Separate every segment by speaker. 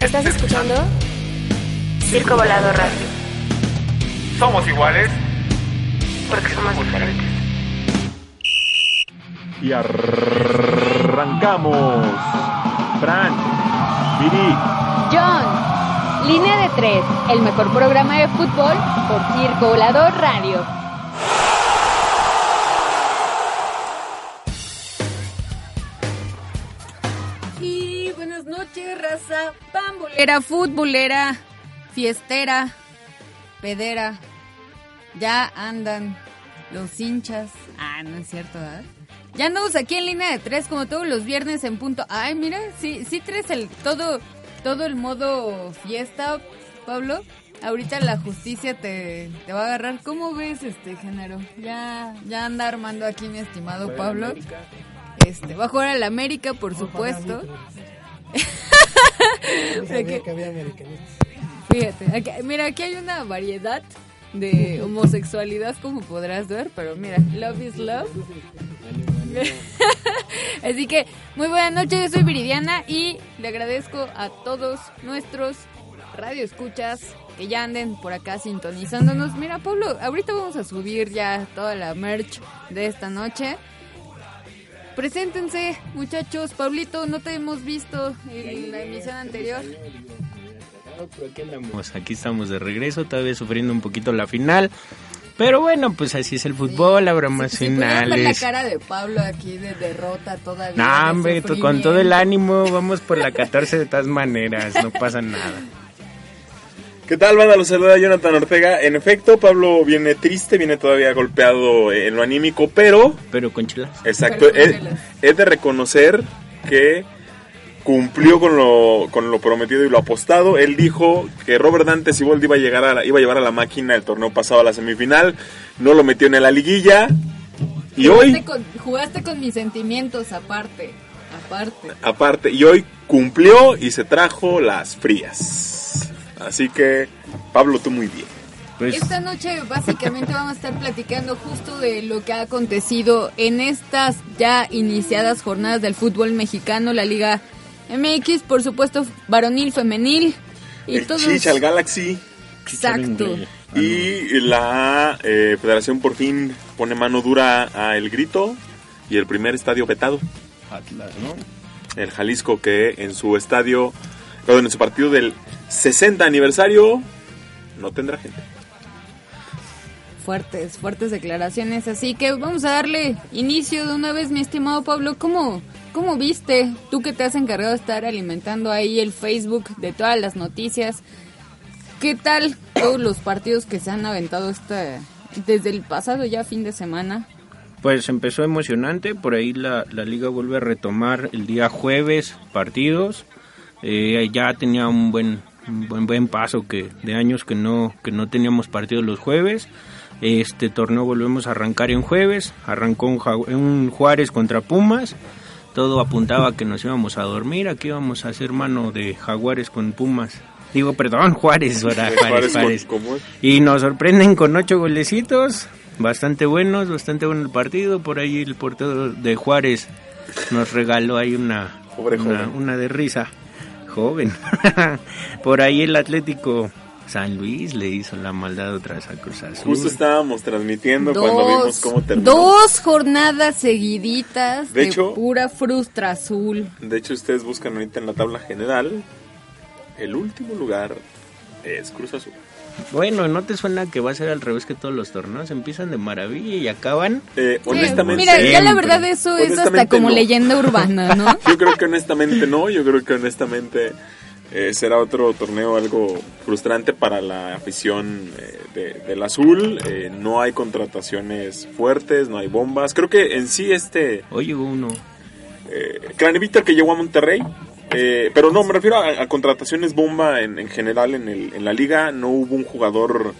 Speaker 1: ¿Estás escuchando? Circo Volado Radio.
Speaker 2: Somos iguales
Speaker 1: porque somos diferentes.
Speaker 3: Y arrancamos. Fran, Viri,
Speaker 4: John, Línea de Tres, el mejor programa de fútbol por Circo Volador Radio. Pambolera, futbolera, fiestera, pedera. Ya andan los hinchas. Ah, no es cierto, ¿verdad? Ya andamos aquí en línea de tres como todos los viernes en punto. Ay, mira, sí, sí traes el todo, todo el modo fiesta, Pablo. Ahorita la justicia te, te va a agarrar. ¿Cómo ves este género? Ya, ya anda armando aquí mi estimado Pablo. Este, va a jugar al América, por supuesto. Fíjate, aquí- mira, aquí hay una variedad de homosexualidad, como podrás ver, pero mira, love is love. Así que, muy buenas noches, yo soy Viridiana y le agradezco a todos nuestros radioescuchas que ya anden por acá sintonizándonos. Mira, Pablo, ahorita vamos a subir ya toda la merch de esta noche. Preséntense, muchachos. Pablito, no te hemos visto en la emisión anterior.
Speaker 5: Pero aquí andamos, aquí estamos de regreso, todavía sufriendo un poquito la final. Pero bueno, pues así es el fútbol, habrá más
Speaker 4: Si pudieran ver la
Speaker 5: finales.
Speaker 4: cara de Pablo aquí de derrota todavía.
Speaker 5: No, hombre, con todo el ánimo, vamos por la 14 de todas maneras, no pasa nada.
Speaker 2: ¿Qué tal, banda? Los saluda Jonathan Ortega. En efecto, Pablo viene triste, viene todavía golpeado en lo anímico, pero,
Speaker 5: Pero con chelas.
Speaker 2: exacto,
Speaker 4: con
Speaker 2: es,
Speaker 4: chelas.
Speaker 2: es de reconocer que cumplió con lo, con lo prometido y lo apostado. Él dijo que Robert Dante Siboldi iba a, llegar a la- iba a llevar a la máquina el torneo pasado a la semifinal, no lo metió en la liguilla. Y hoy,
Speaker 4: Jugaste con, jugaste con mis sentimientos aparte. Aparte.
Speaker 2: aparte, y hoy cumplió y se trajo las frías. Así que, Pablo, tú muy bien.
Speaker 5: Pues
Speaker 4: Esta noche básicamente vamos a estar platicando justo de lo que ha acontecido en estas ya iniciadas jornadas del fútbol mexicano, la Liga MX, por supuesto, varonil, femenil y
Speaker 2: el
Speaker 4: todos.
Speaker 2: Chicha, el Galaxy.
Speaker 4: Exacto.
Speaker 2: Y la eh, federación por fin pone mano dura a El Grito y el primer estadio vetado,
Speaker 5: Atlas, ¿no?
Speaker 2: el Jalisco, que en su estadio, perdón, en su partido del 60 aniversario no tendrá gente.
Speaker 4: Fuertes, fuertes declaraciones. Así que vamos a darle inicio de una vez, mi estimado Pablo. ¿Cómo, cómo viste? Tú que te has encargado de estar alimentando ahí el Facebook de todas las noticias. ¿Qué tal todos los partidos que se han aventado esta, desde el pasado ya fin de semana?
Speaker 5: Pues empezó emocionante, por ahí la, la liga vuelve a retomar el día jueves partidos. Eh, ya tenía un buen, un buen buen paso que de años que no que no teníamos partidos los jueves. Este torneo volvemos a arrancar en jueves. Arrancó un, Ju- un Juárez contra Pumas. Todo apuntaba a que nos íbamos a dormir. Aquí íbamos a hacer mano de Jaguares con Pumas. Digo, perdón, Juárez, ahora, Juárez. Y nos sorprenden con ocho golecitos, bastante buenos, bastante bueno el partido. Por ahí el portero de Juárez nos regaló ahí una,
Speaker 2: Pobre
Speaker 5: una, una de risa. Joven. Por ahí el Atlético San Luis le hizo la maldad otra vez a Cruz Azul.
Speaker 2: Justo estábamos transmitiendo cuando vimos cómo terminó.
Speaker 4: dos jornadas seguiditas
Speaker 2: De
Speaker 4: de,
Speaker 2: hecho-
Speaker 4: pura frustra azul.
Speaker 2: De hecho, ustedes buscan ahorita en la tabla general, el último lugar es Cruz Azul.
Speaker 5: Bueno, ¿no te suena que va a ser al revés que todos los torneos? Empiezan de maravilla y acaban.
Speaker 2: Eh,
Speaker 4: Sí,
Speaker 2: honestamente,
Speaker 4: Mira, ya la verdad eso es hasta como
Speaker 2: no.
Speaker 4: leyenda urbana, ¿no?
Speaker 2: Yo creo que honestamente no, yo creo que honestamente eh, será otro torneo algo frustrante para la afición eh, de- del azul. Eh, no hay contrataciones fuertes, no hay bombas. Creo que en sí este
Speaker 5: Hoy llegó uno.
Speaker 2: eh, Craneviter que llegó a Monterrey, eh, pero no, me refiero a, contrataciones bomba en, en general en, el- en la liga. No hubo un jugador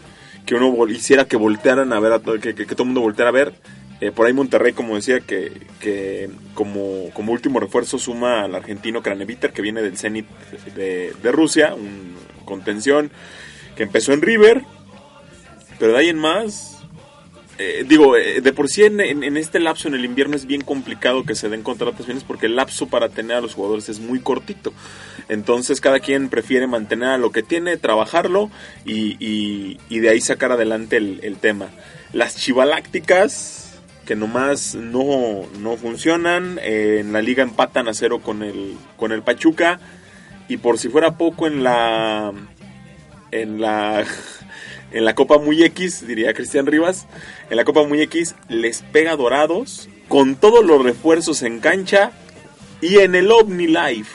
Speaker 2: que uno hiciera que voltearan a ver, a to- que, todo el mundo volteara a ver. Eh, por ahí Monterrey, como decía, que, que como, como último refuerzo suma al argentino Craneviter, que viene del Zenit de, de Rusia, un contención que empezó en River, pero de ahí en más, eh, digo, eh, de por sí en, este lapso en el invierno es bien complicado que se den contrataciones porque el lapso para tener a los jugadores es muy cortito. Entonces cada quien prefiere mantener a lo que tiene, trabajarlo y, de ahí sacar adelante el, el tema. Las chivalácticas que nomás no, no funcionan, eh, en la liga empatan a cero con el, con el Pachuca y por si fuera poco en la en la en la Copa Muy X, diría Cristian Rivas, en la Copa Muy X les pega Dorados con todos los refuerzos en cancha y en el OVNI Live.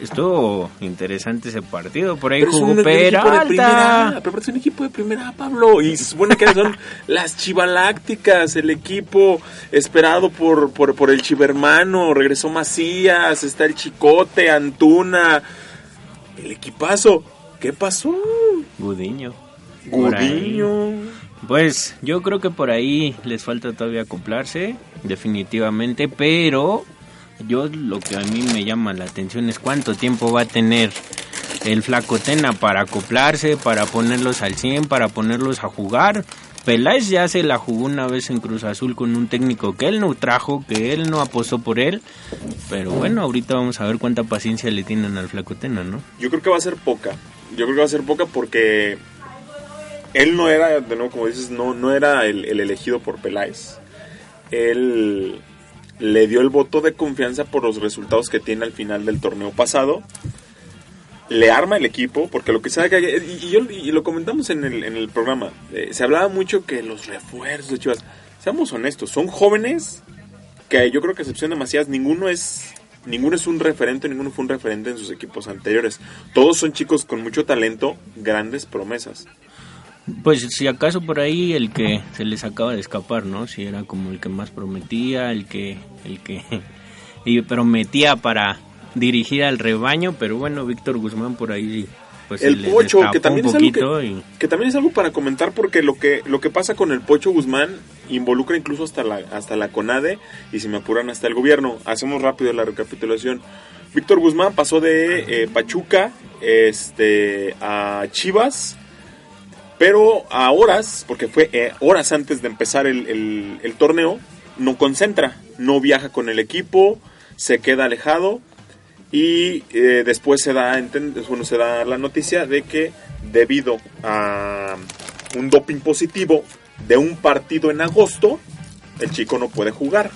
Speaker 5: Estuvo interesante ese partido. Por ahí
Speaker 2: Pero es
Speaker 5: jugó
Speaker 2: un, un equipo de primera,
Speaker 5: Peralta.
Speaker 2: pero es un equipo de primera, Pablo, y se supone que son las chivalácticas, el equipo esperado por, por, por el chivermano, regresó Macías, está el Chicote, Antuna, el equipazo. ¿Qué pasó?
Speaker 5: Gudiño.
Speaker 2: Gudiño.
Speaker 5: Pues yo creo que por ahí les falta todavía acoplarse, definitivamente, pero yo lo que a mí me llama la atención es cuánto tiempo va a tener el flaco Tena para acoplarse, para ponerlos al 100, para ponerlos a jugar. Peláez ya se la jugó una vez en Cruz Azul con un técnico que él no trajo, que él no apostó por él, pero bueno, ahorita vamos a ver cuánta paciencia le tienen al flaco Tena, ¿no?
Speaker 2: Yo creo que va a ser poca. Yo creo que va a ser poca porque él no era, de nuevo, como dices, no, no era el, el elegido por Peláez. Él le dio el voto de confianza por los resultados que tiene al final del torneo pasado. Le arma el equipo, porque lo que sabe que y, y yo, y lo comentamos en el, en el programa, eh, se hablaba mucho que los refuerzos de Chivas, seamos honestos, son jóvenes que yo creo que a excepción de ninguno es ninguno es un referente, ninguno fue un referente en sus equipos anteriores. Todos son chicos con mucho talento, grandes promesas.
Speaker 5: Pues si acaso por ahí el que se les acaba de escapar, ¿no? Si era como el que más prometía, el que el que y prometía para dirigir al rebaño, pero bueno, Víctor Guzmán por ahí pues
Speaker 2: el Pocho, que también, es algo
Speaker 5: poquito
Speaker 2: que,
Speaker 5: y
Speaker 2: que también es algo para comentar porque lo que lo que pasa con el Pocho Guzmán involucra incluso hasta la hasta la CONADE y si me apuran hasta el gobierno. Hacemos rápido la recapitulación. Víctor Guzmán pasó de eh, Pachuca este a Chivas pero a horas, porque fue eh, horas antes de empezar el, el- torneo, no concentra, no viaja con el equipo, se queda alejado y eh, después se da, bueno, se da la noticia de que debido a un doping positivo de un partido en agosto, el chico no puede jugar.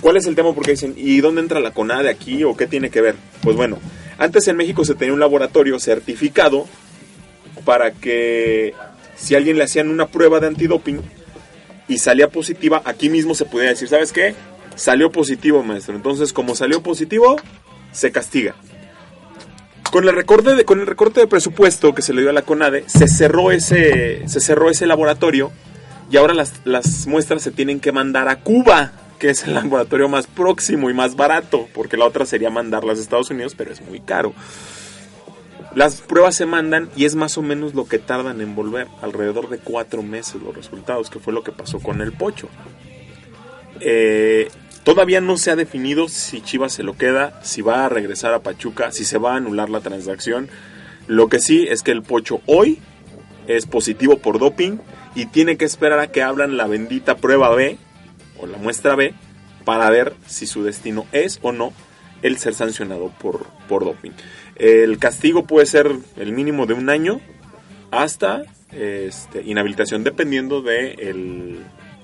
Speaker 2: ¿Cuál es el tema? Porque dicen, ¿y dónde entra la CONADE aquí o qué tiene que ver? Pues bueno, antes en México se tenía un laboratorio certificado para que si alguien le hacían una prueba de antidoping y salía positiva, aquí mismo se podía decir, ¿sabes qué? Salió positivo, maestro. Entonces, como salió positivo, se castiga. Con el recorte de, con el recorte de presupuesto que se le dio a la CONADE, se cerró ese, se cerró ese laboratorio y ahora las, las muestras se tienen que mandar a Cuba, que es el laboratorio más próximo y más barato, porque la otra sería mandarlas a Estados Unidos, pero es muy caro. Las pruebas se mandan y es más o menos lo que tardan en volver, alrededor de cuatro meses los resultados, que fue lo que pasó con el Pocho. Eh, todavía no se ha definido si Chivas se lo queda, si va a regresar a Pachuca, si se va a anular la transacción. Lo que sí es que el Pocho hoy es positivo por doping y tiene que esperar a que abran la bendita prueba B o la muestra B para ver si su destino es o no el ser sancionado por, por doping. El castigo puede ser el mínimo de un año hasta este, inhabilitación dependiendo de el,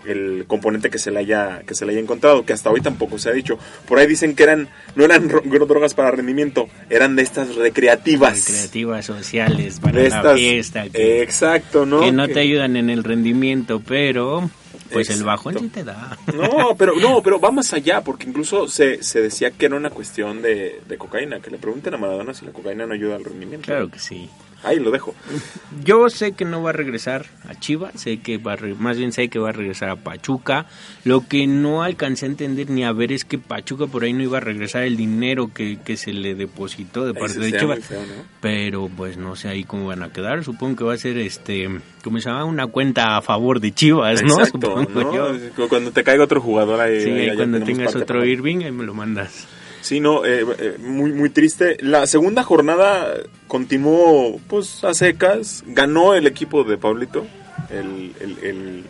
Speaker 2: el componente que se le haya que se le haya encontrado que hasta hoy tampoco se ha dicho. Por ahí dicen que eran no eran ro- drogas para rendimiento eran de estas recreativas.
Speaker 5: Recreativas sociales para
Speaker 2: de
Speaker 5: la
Speaker 2: estas
Speaker 5: fiesta que,
Speaker 2: exacto no
Speaker 5: que no
Speaker 2: Que-
Speaker 5: te ayudan en el rendimiento, pero pues el bajón sí te da.
Speaker 2: No, pero no, pero va más allá, porque incluso se, se decía que era una cuestión de, de cocaína, que le pregunten a Maradona si la cocaína no ayuda al rendimiento.
Speaker 5: Claro que sí.
Speaker 2: Ahí lo dejo.
Speaker 5: Yo sé que no va a regresar a Chivas, sé que va a re- más bien sé que va a regresar a Pachuca. Lo que no alcancé a entender ni a ver es que Pachuca por ahí no iba a regresar el dinero que, que se le depositó de parte de Chivas.
Speaker 2: muy feo, ¿no?
Speaker 5: Pero pues no sé ahí cómo van a quedar. Supongo que va a ser este, ¿cómo se llama? Una cuenta a favor de Chivas, ¿no?
Speaker 2: Exacto,
Speaker 5: Supongo
Speaker 2: ¿no?
Speaker 5: yo.
Speaker 2: Como Cuando te caiga otro jugador ahí.
Speaker 5: Sí,
Speaker 2: ahí
Speaker 5: cuando tengas otro. Irving, ahí me lo mandas.
Speaker 2: Sí, no, eh, eh, muy, muy triste. La segunda jornada continuó pues a secas. Ganó el equipo de Pablito. El, el- el-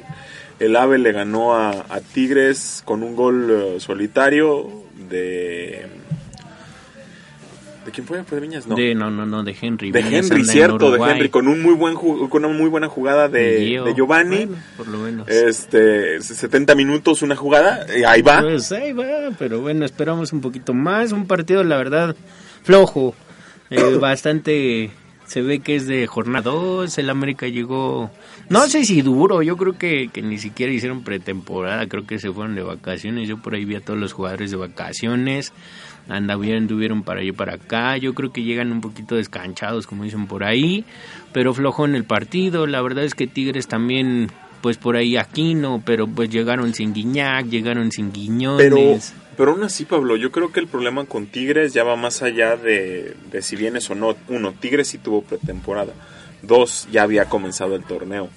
Speaker 2: El AVE le ganó a, a Tigres con un gol eh, solitario de... ¿De quién fue? ¿Fue de Viñas? No.
Speaker 5: De, no, no, no, de Henry.
Speaker 2: de
Speaker 5: Viñas
Speaker 2: Henry, cierto, de. Henry, con un muy buen con una muy buena jugada de, de Giovanni.
Speaker 5: Bueno, por lo menos.
Speaker 2: Este, 70 minutos una jugada, y ahí va.
Speaker 5: Pues ahí va, pero bueno, esperamos un poquito más. Un partido, la verdad, flojo. Eh, bastante. Se ve que es de jornada 2. El América llegó. No sé si duro. Yo creo que, que ni siquiera hicieron pretemporada. Creo que se fueron de vacaciones. Yo por ahí vi a todos los jugadores de vacaciones. Andavieron, anduvieron para allá para acá. Yo creo que llegan un poquito descanchados, como dicen por ahí. Pero flojo en el partido. La verdad es que Tigres también. Pues por ahí Aquino, pero pues llegaron sin Guiñac, llegaron sin Guiñones.
Speaker 2: Pero, pero aún así, Pablo, yo creo que el problema con Tigres ya va más allá de, de si vienes o no. Uno, Tigres sí tuvo pretemporada. Dos, ya había comenzado el torneo.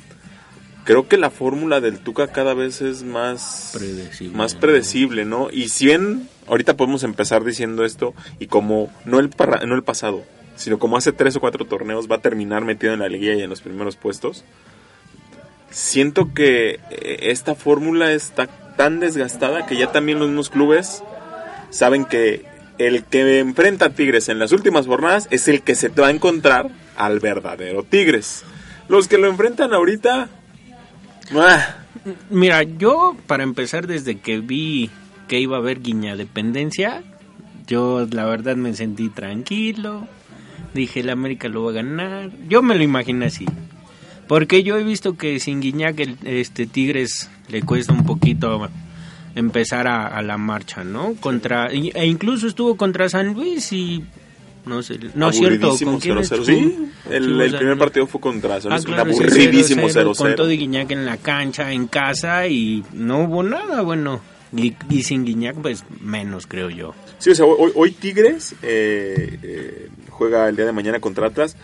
Speaker 2: Creo que la fórmula del Tuca cada vez es más
Speaker 5: Predecible.
Speaker 2: más predecible, ¿no? Y si bien ahorita podemos empezar diciendo esto y como no el no el pasado, sino como hace tres o cuatro torneos va a terminar metido en la liguilla y en los primeros puestos. Siento que eh, esta fórmula está tan desgastada que ya también los mismos clubes saben que el que enfrenta a Tigres en las últimas jornadas es el que se va a encontrar al verdadero Tigres. Los que lo enfrentan ahorita, ah,
Speaker 5: Mira, yo para empezar desde que vi que iba a haber guiña dependencia, yo la verdad me sentí tranquilo. Dije, el América lo va a ganar. Yo me lo imaginé así. Porque yo he visto que sin Guiñac el, este Tigres le cuesta un poquito empezar a, a la marcha, ¿no? Contra e incluso estuvo contra San Luis y no sé, no es cierto,
Speaker 2: aburridísimo
Speaker 5: ¿con quién
Speaker 2: 0-0.
Speaker 5: estuvo?
Speaker 2: Sí, el, primer partido fue contra San
Speaker 5: Ah,
Speaker 2: Luis,
Speaker 5: claro,
Speaker 2: aburridísimo
Speaker 5: 0-0, Con todo
Speaker 2: 0-0.
Speaker 5: y Guiñac en la cancha, en casa y no hubo nada, bueno. Y, y sin Guiñac, pues menos, creo yo.
Speaker 2: Sí, o sea, hoy, hoy Tigres eh, eh, juega el día de mañana contra Atlas.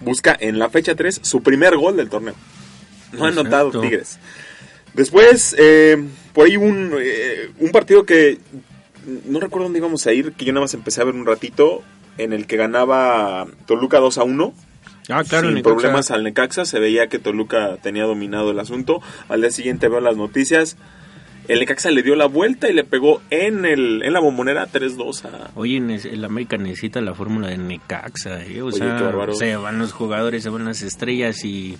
Speaker 2: Busca en la fecha 3 su primer gol del torneo. No ha anotado Tigres. Después, eh, por ahí un, eh, un partido que no recuerdo dónde íbamos a ir, que yo nada más empecé a ver un ratito, en el que ganaba Toluca 2 a 1.
Speaker 5: Ah, claro,
Speaker 2: sin
Speaker 5: Necaxa.
Speaker 2: problemas al Necaxa, se veía que Toluca tenía dominado el asunto. Al día siguiente veo las noticias. El Necaxa le dio la vuelta y le pegó en el en la bombonera 3-2 a...
Speaker 5: Oye, el América necesita la fórmula de Necaxa, ¿eh? O
Speaker 2: Oye,
Speaker 5: sea, se van los jugadores, se van las estrellas y...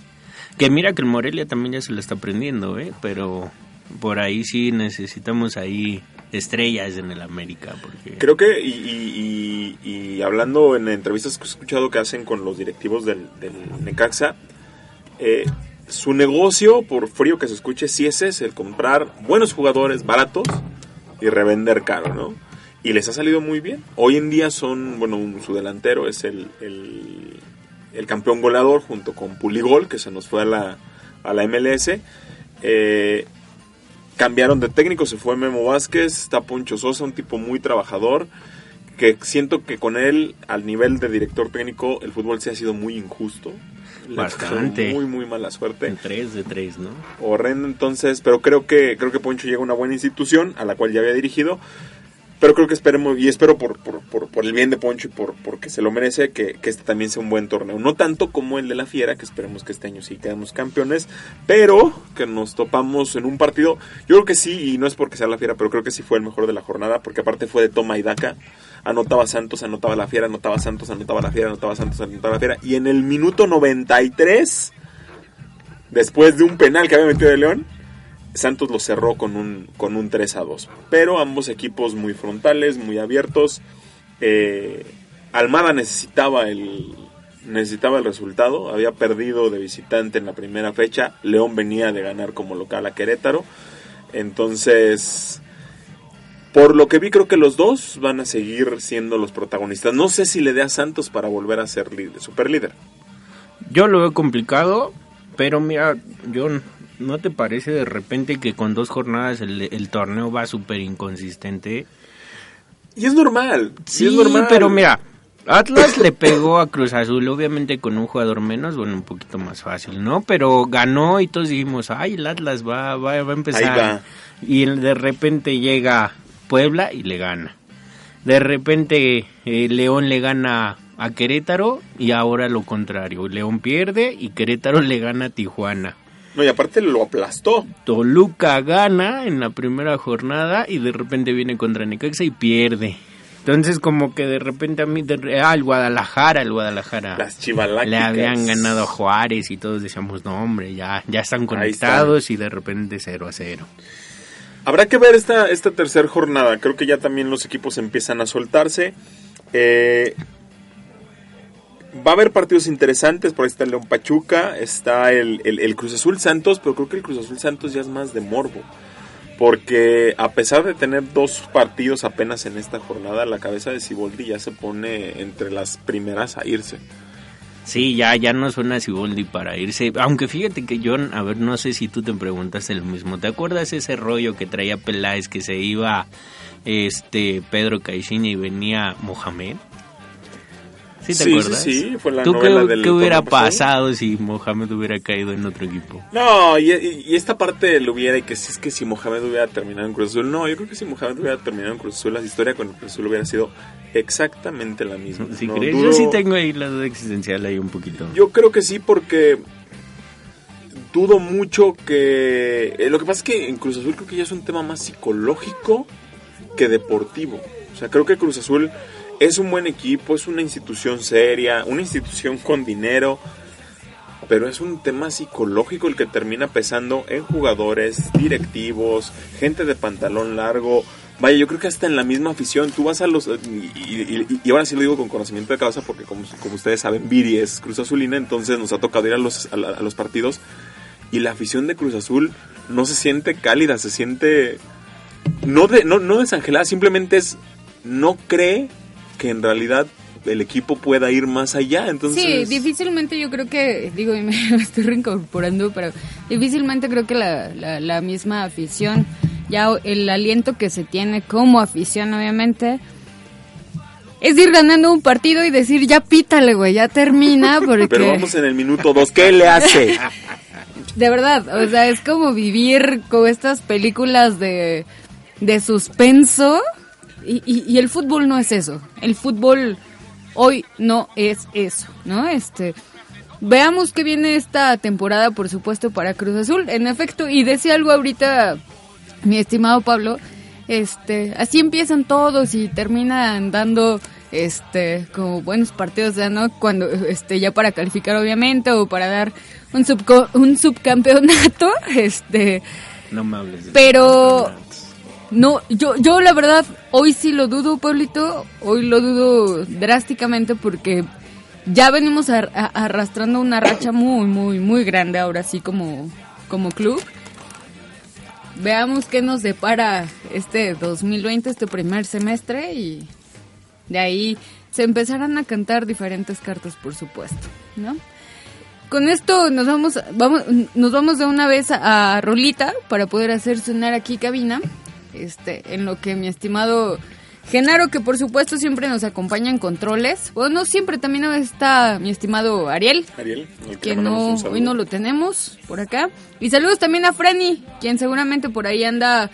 Speaker 5: Que mira que el Morelia también ya se lo está aprendiendo, ¿eh? Pero por ahí sí necesitamos ahí estrellas en el América, porque...
Speaker 2: Creo que, y, y- y- y hablando en entrevistas que he escuchado que hacen con los directivos del, del Necaxa, eh, su negocio, por frío que se escuche, sí es el comprar buenos jugadores baratos y revender caro, ¿no? Y les ha salido muy bien. Hoy en día son, bueno, un- su delantero es el, el, el campeón goleador junto con Puligol, que se nos fue a la, a la MLS. Eh, cambiaron de técnico, se fue Memo Vázquez, está Poncho Sosa, un tipo muy trabajador, que siento que con él, al nivel de director técnico, el fútbol se ha sido muy injusto. Le
Speaker 5: Bastante.
Speaker 2: Muy, muy mala suerte.
Speaker 5: En 3 de 3, ¿no?
Speaker 2: Horrendo entonces, pero creo que creo que Poncho llega a una buena institución a la cual ya había dirigido. Pero creo que esperemos, y espero por, por, por, por el bien de Poncho y por porque se lo merece, que, que este también sea un buen torneo. No tanto como el de la Fiera, que esperemos que este año sí quedemos campeones, pero que nos topamos en un partido. Yo creo que sí, y no es porque sea la Fiera, pero creo que sí fue el mejor de la jornada, porque aparte fue de toma y daca. Anotaba Santos, anotaba la Fiera, anotaba Santos, anotaba la Fiera, anotaba Santos, anotaba la Fiera. Y en el minuto 93, después de un penal que había metido de León, Santos lo cerró con un, con un 3 a 2. Pero ambos equipos muy frontales, muy abiertos. Eh, Almada necesitaba el, necesitaba el resultado. Había perdido de visitante en la primera fecha. León venía de ganar como local a Querétaro. Entonces, por lo que vi, creo que los dos van a seguir siendo los protagonistas. No sé si le dé a Santos para volver a ser líder, super líder.
Speaker 5: Yo lo veo complicado, pero mira, yo ¿no te parece de repente que con dos jornadas el, el torneo va súper inconsistente?
Speaker 2: Y es normal.
Speaker 5: Sí,
Speaker 2: es normal.
Speaker 5: pero mira, Atlas le pegó a Cruz Azul, obviamente con un jugador menos, bueno, un poquito más fácil, ¿no? Pero ganó y todos dijimos, ay, el Atlas va, va, va a empezar.
Speaker 2: Ahí va.
Speaker 5: Y de repente llega Puebla y le gana. De repente eh, León le gana a Querétaro y ahora lo contrario. León pierde y Querétaro le gana a Tijuana.
Speaker 2: No, y aparte lo aplastó.
Speaker 5: Toluca gana en la primera jornada y de repente viene contra Necaxa y pierde. Entonces como que de repente a mí, de, ah, el Guadalajara, el Guadalajara.
Speaker 2: Las chivalácticas.
Speaker 5: Le habían ganado a Juárez y todos decíamos, no hombre, ya, ya están conectados y de repente 0 a 0.
Speaker 2: Habrá que ver esta, esta tercera jornada. Creo que ya también los equipos empiezan a soltarse. Eh, va a haber partidos interesantes. Por ahí está el León Pachuca, está el, el, el Cruz Azul Santos, pero creo que el Cruz Azul Santos ya es más de morbo. Porque a pesar de tener dos partidos apenas en esta jornada, la cabeza de Siboldi ya se pone entre las primeras a irse.
Speaker 5: Sí, ya, ya no suena Siboldi para irse. Aunque fíjate que John, a ver, no sé si tú te preguntaste lo mismo. ¿Te acuerdas ese rollo que traía Peláez que se iba este Pedro Caixinha y venía Mohamed? ¿Sí te
Speaker 2: Sí,
Speaker 5: acuerdas?
Speaker 2: sí, sí, fue la
Speaker 5: ¿Tú
Speaker 2: novela
Speaker 5: qué,
Speaker 2: del
Speaker 5: qué hubiera
Speaker 2: pasado?
Speaker 5: si Mohamed hubiera caído en otro equipo?
Speaker 2: No, y, esta parte del hubiera y que si es que si Mohamed hubiera terminado en Cruz Azul, no, yo creo que si Mohamed hubiera terminado en Cruz Azul, la historia con el Cruz Azul hubiera sido exactamente la misma.
Speaker 5: Yo sí tengo ahí la duda existencial ahí un poquito.
Speaker 2: Yo creo que sí porque dudo mucho que... eh, lo que pasa es que en Cruz Azul creo que ya es un tema más psicológico que deportivo. O sea, creo que Cruz Azul es un buen equipo, es una institución seria, una institución con dinero, pero es un tema psicológico el que termina pesando en jugadores, directivos, gente de pantalón largo. Vaya, yo creo que hasta en la misma afición, tú vas a los... Y, ahora sí lo digo con conocimiento de causa porque como, como ustedes saben, Viri es Cruz Azulina, entonces nos ha tocado ir a los, a los partidos y la afición de Cruz Azul no se siente cálida, se siente... No, de, no, no desangelada, simplemente es... No cree que en realidad el equipo pueda ir más allá, entonces...
Speaker 4: Sí, difícilmente yo creo que, digo, me estoy reincorporando, pero difícilmente creo que la, la, la misma afición, ya el aliento que se tiene como afición, obviamente, es ir ganando un partido y decir, ya pítale, güey, ya termina, porque...
Speaker 2: Pero vamos en el minuto dos, ¿qué le hace?
Speaker 4: De verdad, o sea, es como vivir con estas películas de, de suspenso y, y- y el fútbol no es eso. El fútbol hoy no es eso, ¿no? Este, veamos qué viene esta temporada, por supuesto, para Cruz Azul. En efecto, y decía algo ahorita mi estimado Pablo, este, así empiezan todos y terminan dando este como buenos partidos ya no cuando este ya para calificar obviamente o para dar un subco- un subcampeonato este
Speaker 5: No me hables de
Speaker 4: pero no yo yo la verdad hoy sí lo dudo Pablito hoy lo dudo drásticamente porque ya venimos a- arrastrando una racha muy muy muy grande ahora sí como como club veamos qué nos depara este 2020 este primer semestre y de ahí se empezarán a cantar diferentes cartas por supuesto no con esto nos vamos, vamos, nos vamos de una vez a, a Rolita para poder hacer sonar aquí cabina. Este, en lo que mi estimado Genaro, que por supuesto siempre nos acompaña en controles. Bueno, no siempre, también está mi estimado Ariel,
Speaker 2: Ariel, que
Speaker 4: no, hoy no lo tenemos por acá. Y saludos también a Franny, quien seguramente por ahí anda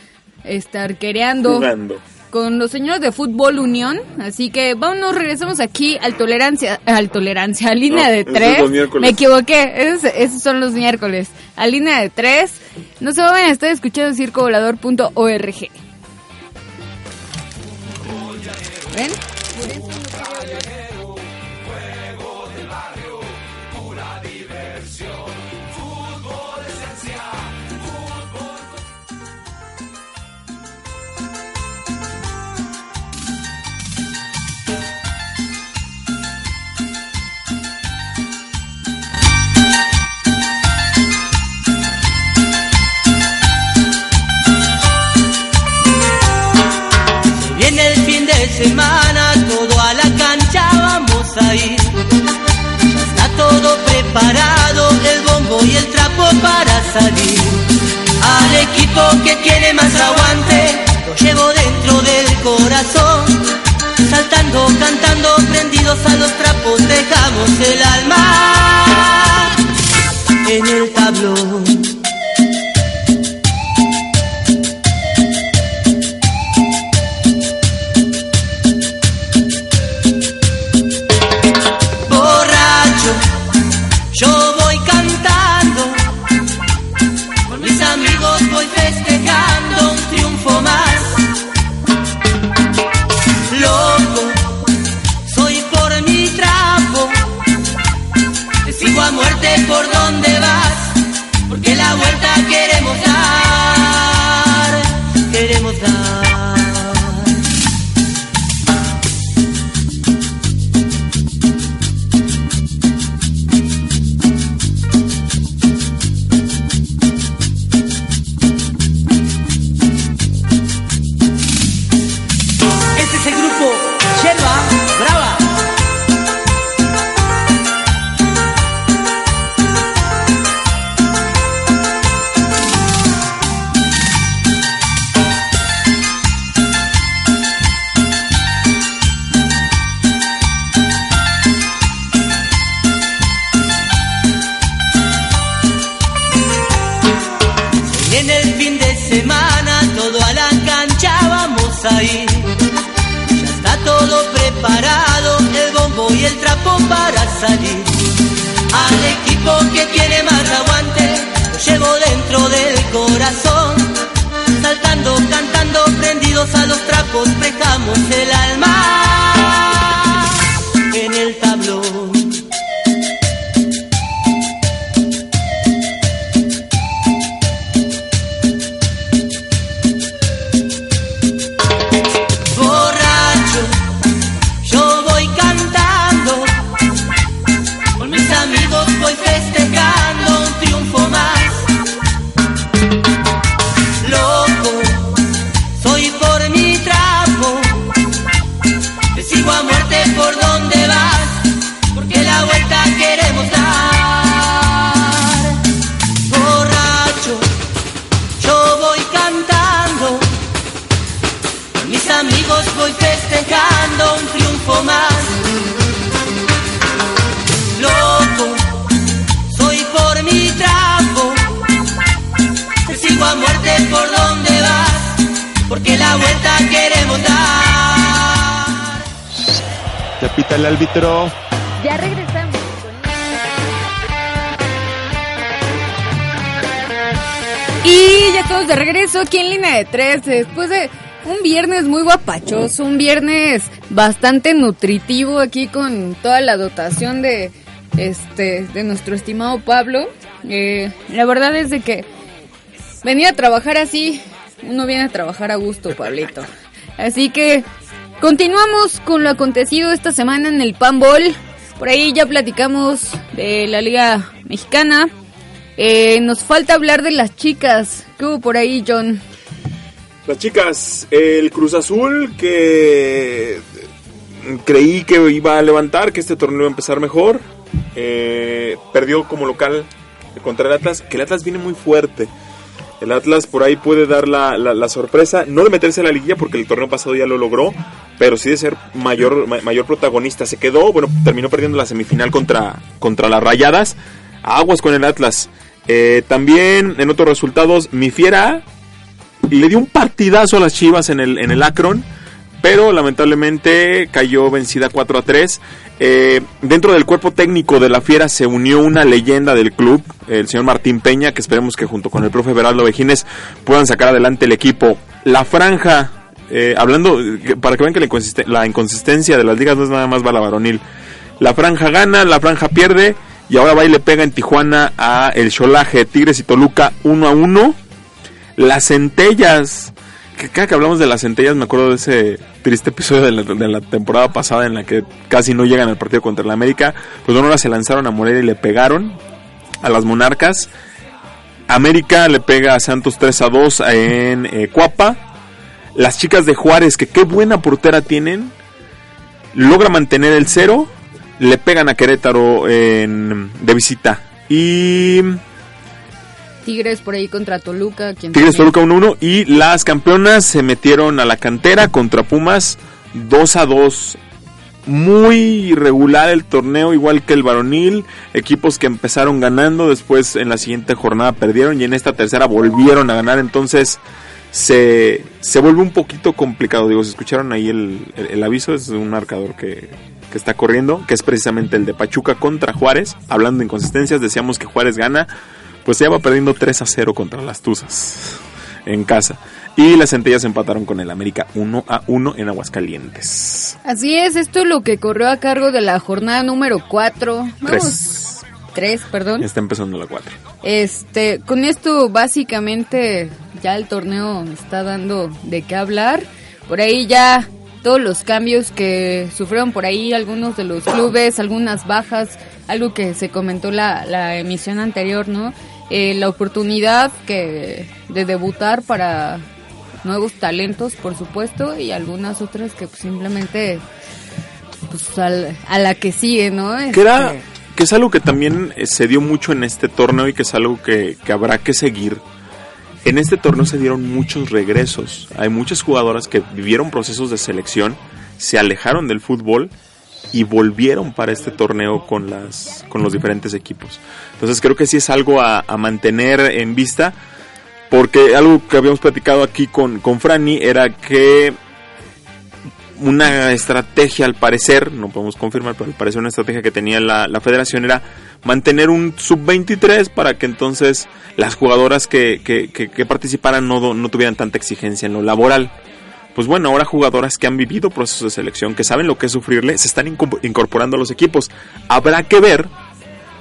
Speaker 4: arquereando
Speaker 2: Jugando.
Speaker 4: Con los señores de Fútbol Unión. Así que vámonos, regresamos aquí al Tolerancia, al Tolerancia, a línea
Speaker 2: No,
Speaker 4: de tres. Me equivoqué, esos, esos son los miércoles. A línea de tres. No se vayan a estar escuchando circovolador.org. ¿Ven?
Speaker 6: Semana, todo a la cancha vamos a ir. Está todo preparado, el bombo y el trapo para salir. Al equipo que tiene más aguante, lo llevo dentro del corazón. Saltando, cantando, prendidos a los trapos, dejamos el alma en el tablón. Yo voy cantando, con mis amigos voy festejando.
Speaker 3: Árbitro.
Speaker 1: Ya regresamos.
Speaker 4: Y ya todos de regreso aquí en línea de tres, después de un viernes muy guapachoso, un viernes bastante nutritivo aquí con toda la dotación de este de nuestro estimado Pablo. Eh, la verdad es de que venir a trabajar así, uno viene a trabajar a gusto, Pablito. Así que continuamos con lo acontecido esta semana en el Panball. Por ahí ya platicamos de la Liga Mexicana. Eh, nos falta hablar de las chicas. ¿Qué hubo por ahí, John?
Speaker 2: Las chicas, el Cruz Azul que creí que iba a levantar, que este torneo iba a empezar mejor, eh, perdió como local contra el Atlas, que el Atlas viene muy fuerte. El Atlas por ahí puede dar la, la- sorpresa, no de meterse en la liguilla porque el torneo pasado ya lo logró, pero sí de ser mayor, ma- mayor protagonista. Se quedó, bueno, terminó perdiendo la semifinal contra, contra las Rayadas. Aguas con el Atlas. Eh, también en otros resultados, mi fiera le dio un partidazo a las Chivas en el, en el Akron, pero lamentablemente cayó vencida 4 a 3. Eh, dentro del cuerpo técnico de la Fiera se unió una leyenda del club, el señor Martín Peña, que esperemos que junto con el profe Beraldo Vejines puedan sacar adelante el equipo. La franja, eh, hablando, que- para que vean que la inconsistencia de las ligas no es nada más bala varonil. La franja gana, la franja pierde, y ahora va y le pega en Tijuana a el Cholaje, Tigres y Toluca 1 a 1. Las centellas. Que cada que hablamos de las centellas me acuerdo de ese triste episodio de la, la temporada pasada en la que casi no llegan al partido contra el América. Pues ahora se lanzaron a Morelia y le pegaron a las monarcas. América le pega a Santos 3 a 2 en eh, Cuapa. Las chicas de Juárez, que qué buena portera tienen, logra mantener el cero. Le pegan a Querétaro en- de visita. Y
Speaker 4: Tigres por ahí contra Toluca. quien
Speaker 2: Tigres
Speaker 4: también-
Speaker 2: Toluca 1-1 y las campeonas se metieron a la cantera contra Pumas 2 a 2. Muy irregular el torneo, igual que el varonil. Equipos que empezaron ganando, después en la siguiente jornada perdieron y en esta tercera volvieron a ganar. Entonces se, se vuelve un poquito complicado. Digo, si escucharon ahí el, el- el aviso, es un marcador que, que está corriendo, que es precisamente el de Pachuca contra Juárez. Hablando de inconsistencias, decíamos que Juárez gana, pues ya va perdiendo 3 a 0 contra las Tuzas en casa. Y las centellas empataron con el América 1 a 1 en Aguascalientes.
Speaker 4: Así es, esto es lo que corrió a cargo de la jornada número 4. Vamos.
Speaker 2: Tres.
Speaker 4: 3, perdón.
Speaker 2: Está empezando la 4.
Speaker 4: Este, con esto básicamente ya el torneo está dando de qué hablar. Por ahí ya todos los cambios que sufrieron por ahí algunos de los clubes, algunas bajas, algo que se comentó la, la emisión anterior, ¿no? Eh, la oportunidad que de debutar para nuevos talentos, por supuesto, y algunas otras que pues, simplemente pues, al- a la que sigue, ¿no?
Speaker 2: Que era,
Speaker 4: Este,
Speaker 2: que es algo que también eh, se dio mucho en este torneo y que es algo que, que habrá que seguir. En este torneo se dieron muchos regresos. Hay muchas jugadoras que vivieron procesos de selección, se alejaron del fútbol y volvieron para este torneo con las con los diferentes equipos. Entonces creo que sí es algo a, mantener en vista porque algo que habíamos platicado aquí con, con Franny era que una estrategia al parecer, no podemos confirmar, pero al parecer una estrategia que tenía la, la federación era mantener un sub-23 para que entonces las jugadoras que, que, que, que participaran no, no tuvieran tanta exigencia en lo laboral. Pues bueno, ahora jugadoras que han vivido procesos de selección, que saben lo que es sufrirle, se están inco- incorporando a los equipos. Habrá que ver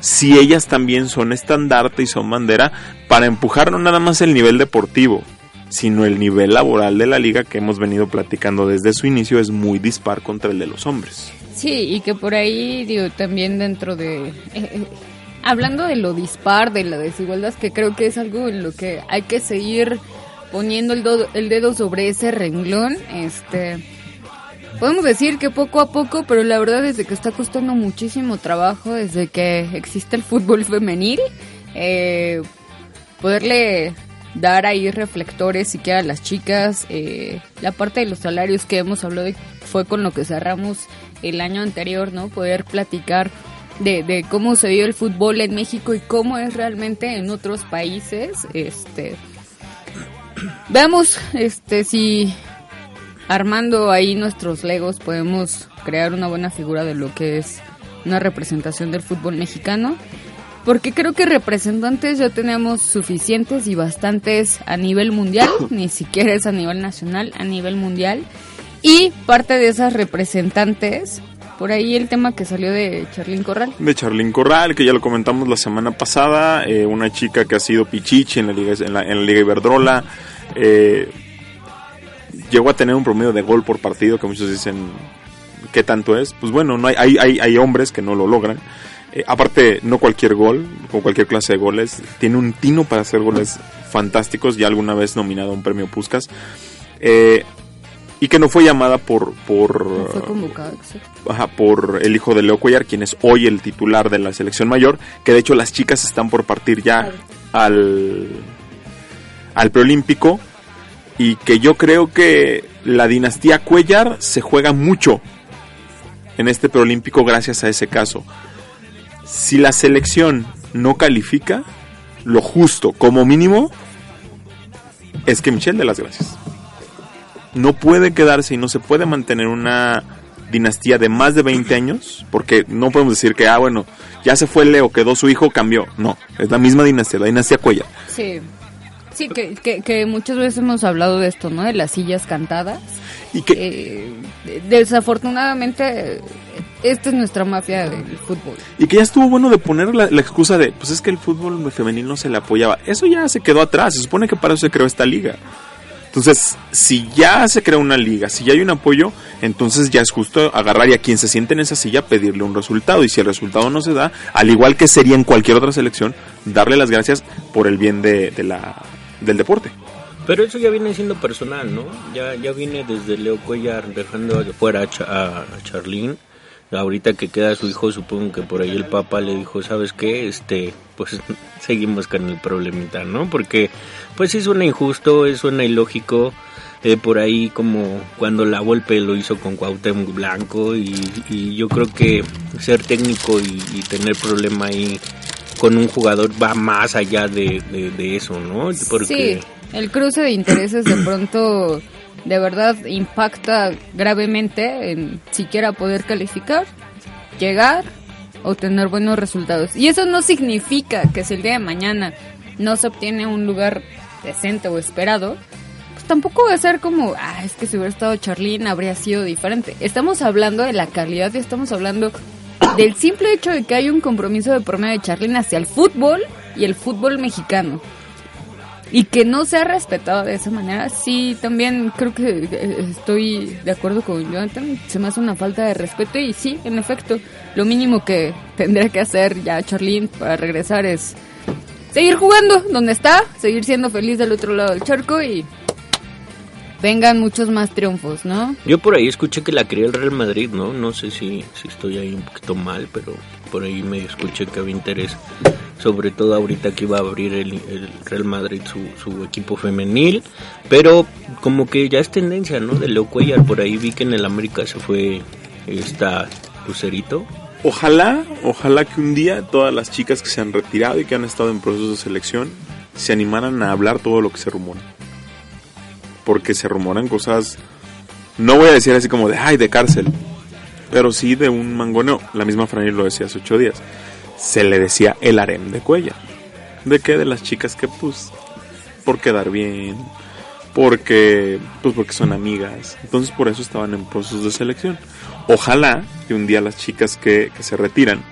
Speaker 2: si ellas también son estandarte y son bandera para empujar no nada más el nivel deportivo, sino el nivel laboral de la liga que hemos venido platicando desde su inicio es muy dispar contra el de los hombres.
Speaker 4: Sí, y que por ahí, digo, también dentro de... eh, hablando de lo dispar, de la desigualdad, que creo que es algo en lo que hay que seguir poniendo el, el dedo sobre ese renglón, este... Podemos decir que poco a poco, pero la verdad es que está costando muchísimo trabajo desde que existe el fútbol femenil. eh, poderle dar ahí reflectores siquiera a las chicas. eh, la parte de los salarios que hemos hablado fue con lo que cerramos el año anterior, ¿no? Poder platicar de, de cómo se vive el fútbol en México y cómo es realmente en otros países. Este, veamos este, si armando ahí nuestros legos podemos crear una buena figura de lo que es una representación del fútbol mexicano. Porque creo que representantes ya tenemos suficientes y bastantes a nivel mundial, ni siquiera es a nivel nacional, a nivel mundial. Y parte de esas representantes, por ahí el tema que salió de Charlín Corral.
Speaker 2: De Charlín Corral, que ya lo comentamos la semana pasada, eh, una chica que ha sido pichichi en la Liga, en la, en la Liga Iberdrola, eh, llegó a tener un promedio de gol por partido que muchos dicen qué tanto es. Pues bueno, no hay, hay, hombres que no lo logran. Eh, aparte, no cualquier gol, con cualquier clase de goles, tiene un tino para hacer goles fantásticos, ya alguna vez nominado a un premio Puskas. Eh, y que no fue llamada por por
Speaker 4: Fue convocado, exacto.
Speaker 2: ajá, por el hijo de Leo Cuellar, quien es hoy el titular de la selección mayor, que de hecho las chicas están por partir ya al al preolímpico y que yo creo que la dinastía Cuellar se juega mucho en este preolímpico gracias a ese caso. Si la selección no califica, lo justo, como mínimo, es que Michelle dé las gracias. No puede quedarse y no se puede mantener una dinastía de más de 20 años, porque no podemos decir que, ah, bueno, ya se fue Leo, quedó su hijo, cambió. No, es la misma dinastía, la dinastía Cuellar.
Speaker 4: Sí. Sí, que, que, que muchas veces hemos hablado de esto, ¿no? De las sillas cantadas.
Speaker 2: Y que,
Speaker 4: Eh, de- desafortunadamente, esta es nuestra mafia del fútbol.
Speaker 2: Y que ya estuvo bueno de poner la, la excusa de, pues es que el fútbol femenil no se le apoyaba. Eso ya se quedó atrás, se supone que para eso se creó esta liga. Entonces, si ya se creó una liga, si ya hay un apoyo, entonces ya es justo agarrar y a quien se siente en esa silla pedirle un resultado. Y si el resultado no se da, al igual que sería en cualquier otra selección, darle las gracias por el bien de, la, del deporte.
Speaker 5: Pero eso ya viene siendo personal, ¿no? Ya, ya viene desde Leo Cuellar dejando de fuera a, Cha- a, a Charlín. Ahorita que queda su hijo, supongo que por ahí el papá le dijo, ¿sabes qué? Este, pues seguimos con el problemita, ¿no? Porque, pues sí suena injusto, es suena ilógico. eh, por ahí como cuando la Volpe lo hizo con Cuauhtémoc Blanco y, y yo creo que ser técnico y, y tener problema ahí con un jugador va más allá de, de, de eso, ¿no? Porque
Speaker 4: Sí, el cruce de intereses de pronto de verdad impacta gravemente en siquiera poder calificar, llegar o tener buenos resultados. Y eso no significa que si el día de mañana no se obtiene un lugar decente o esperado, pues tampoco va a ser como, ah, es que si hubiera estado Charlene habría sido diferente. Estamos hablando de la calidad y estamos hablando del simple hecho de que hay un compromiso de por medio de Charlene hacia el fútbol y el fútbol mexicano. Y que no se ha respetado de esa manera, sí, también creo que eh, estoy de acuerdo con Jonathan, se me hace una falta de respeto y sí, en efecto, lo mínimo que tendría que hacer ya Charlene para regresar es seguir jugando donde está, seguir siendo feliz del otro lado del charco y vengan muchos más triunfos, ¿no?
Speaker 5: Yo por ahí escuché que la quería el Real Madrid, ¿no? No sé si, si estoy ahí un poquito mal, pero por ahí me escuché que había interés. Sobre todo ahorita que iba a abrir el, Real Madrid su, su equipo femenil. Pero como que ya es tendencia, ¿no? De Leo Cuellar. Por ahí vi que en el América se fue esta Lucerito.
Speaker 2: Ojalá, ojalá que un día todas las chicas que se han retirado y que han estado en proceso de selección se animaran a hablar todo lo que se rumora. Porque se rumoran cosas No voy a decir así como de, ay, de cárcel, pero sí de un mangoneo. La misma Franny lo decía hace ocho días. Se le decía el harem de Cuella. ¿De qué? De las chicas que, pues, por quedar bien, porque, pues, porque son amigas. Entonces, por eso estaban en procesos de selección. Ojalá que un día las chicas que, que se retiran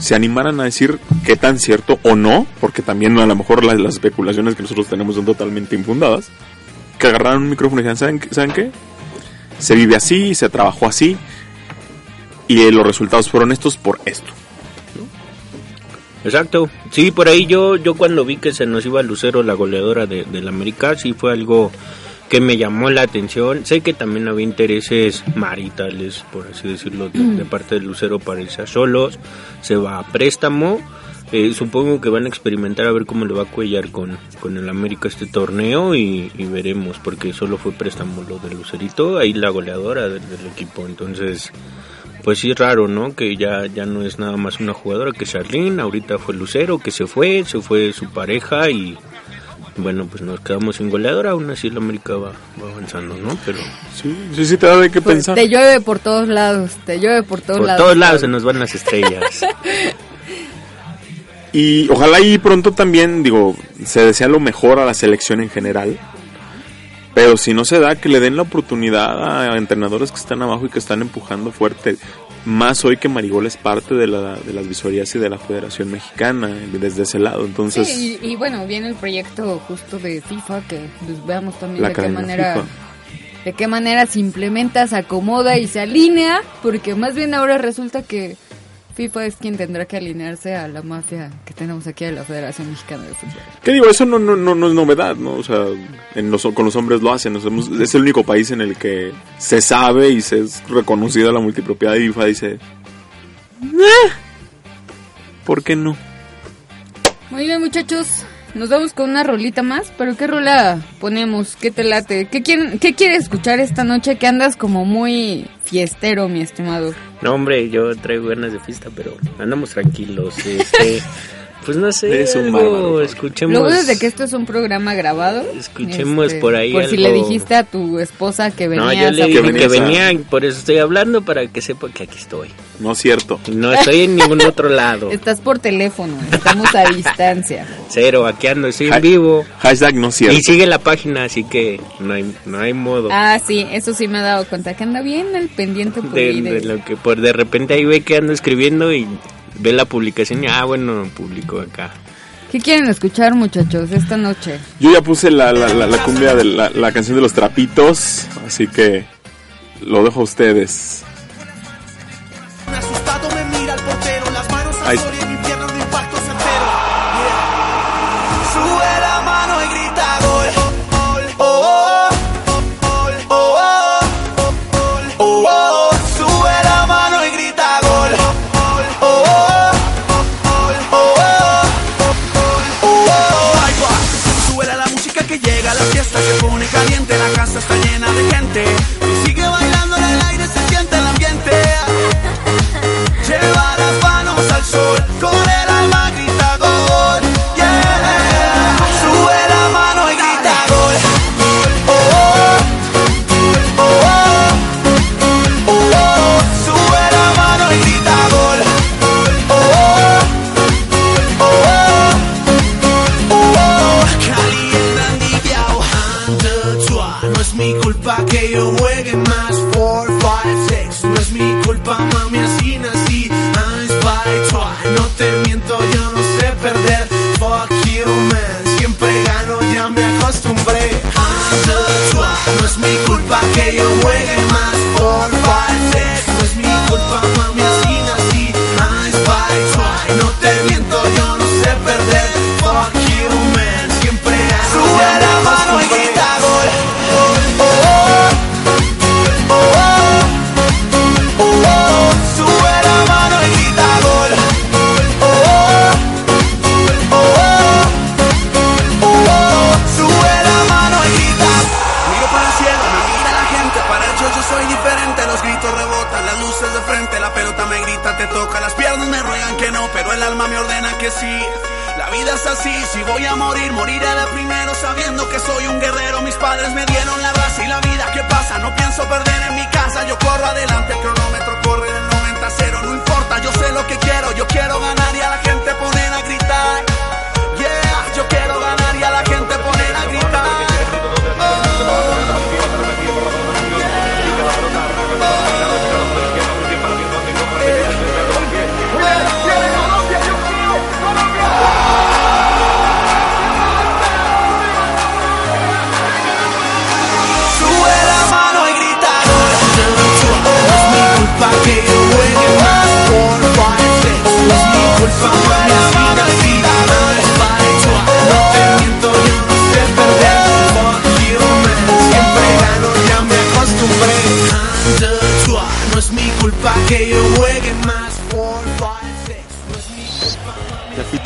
Speaker 2: se animaran a decir qué tan cierto o no, porque también a lo mejor las, las especulaciones que nosotros tenemos son totalmente infundadas, que agarraran un micrófono y dijeran, ¿saben, ¿saben qué? Se vive así, se trabajó así, y eh, los resultados fueron estos por esto.
Speaker 5: Exacto. Sí, por ahí yo yo cuando vi que se nos iba Lucero, la goleadora de, del América, sí fue algo que me llamó la atención. Sé que también había intereses maritales, por así decirlo, de, de parte de Lucero para irse a solos. Se va a préstamo. Eh, supongo que van a experimentar a ver cómo le va a cuellar con, con el América este torneo y, y veremos, porque solo fue préstamo lo de Lucerito, ahí la goleadora del, del equipo. Entonces, pues sí es raro, ¿no? Que ya, ya no es nada más una jugadora que Charlene, ahorita fue Lucero que se fue, se fue su pareja y bueno, pues nos quedamos sin goleadora, aún así el América va, va avanzando, ¿no? Pero
Speaker 2: Sí, sí, sí te da de qué
Speaker 4: Pues,
Speaker 2: pensar.
Speaker 4: te llueve por todos lados, te llueve por todos
Speaker 5: por
Speaker 4: lados.
Speaker 5: todos lados se nos van las estrellas.
Speaker 2: Y ojalá y pronto también, digo, se desea lo mejor a la selección en general. Pero si no se da, que le den la oportunidad a entrenadores que están abajo y que están empujando fuerte. Más hoy que Marigol es parte de, la, de las visorías y de la Federación Mexicana, desde ese lado. Entonces,
Speaker 4: Sí, y, y bueno, viene el proyecto justo de FIFA que pues, veamos también de qué manera
Speaker 2: FIFA.
Speaker 4: de qué manera se implementa, se acomoda y se alinea, porque más bien ahora resulta que FIFA es quien tendrá que alinearse a la mafia que tenemos aquí de la Federación Mexicana de Fútbol.
Speaker 2: ¿qué digo? Eso no, no, no, no es novedad, ¿no? O sea, en los, con los hombres lo hacen. hemos- es el único país en el que se sabe y se es reconocida la multipropiedad y FIFA dice... "Eh, ¿Por qué no?
Speaker 4: Muy bien, muchachos. Nos vamos con una rolita más, pero ¿qué rola ponemos? ¿Qué te late? ¿Qué, quieren, ¿Qué quieres escuchar esta noche? Que andas como muy fiestero, mi estimado.
Speaker 5: No, hombre, yo traigo ganas de fiesta, pero andamos tranquilos. Este, pues no sé,
Speaker 2: un
Speaker 5: algo,
Speaker 2: bárbaro.
Speaker 5: escuchemos.
Speaker 4: Luego desde que esto es un programa grabado. este,
Speaker 5: Escuchemos por ahí
Speaker 4: Por si le
Speaker 5: algo.
Speaker 4: dijiste a tu esposa que
Speaker 5: No,
Speaker 4: venías
Speaker 5: yo le dije que venía, por eso estoy hablando, para que sepa que aquí estoy.
Speaker 2: No es cierto.
Speaker 5: No estoy en ningún otro lado.
Speaker 4: Estás por teléfono, estamos a distancia.
Speaker 5: Cero, aquí ando, estoy en vivo.
Speaker 2: Hashtag no es cierto.
Speaker 5: Y sigue la página, así que no hay, no hay modo.
Speaker 4: Ah, sí, eso sí me he dado cuenta que anda bien al pendiente por
Speaker 5: de,
Speaker 4: ahí de-
Speaker 5: de lo que por de repente ahí ve que ando escribiendo y ve la publicación y ah bueno publico acá
Speaker 4: ¿Qué quieren escuchar, muchachos, esta noche?
Speaker 2: Yo ya puse la, la, la, la cumbia de la, la canción de los trapitos, así que lo dejo a ustedes.
Speaker 7: Me se pone caliente, la casa está llena de gente.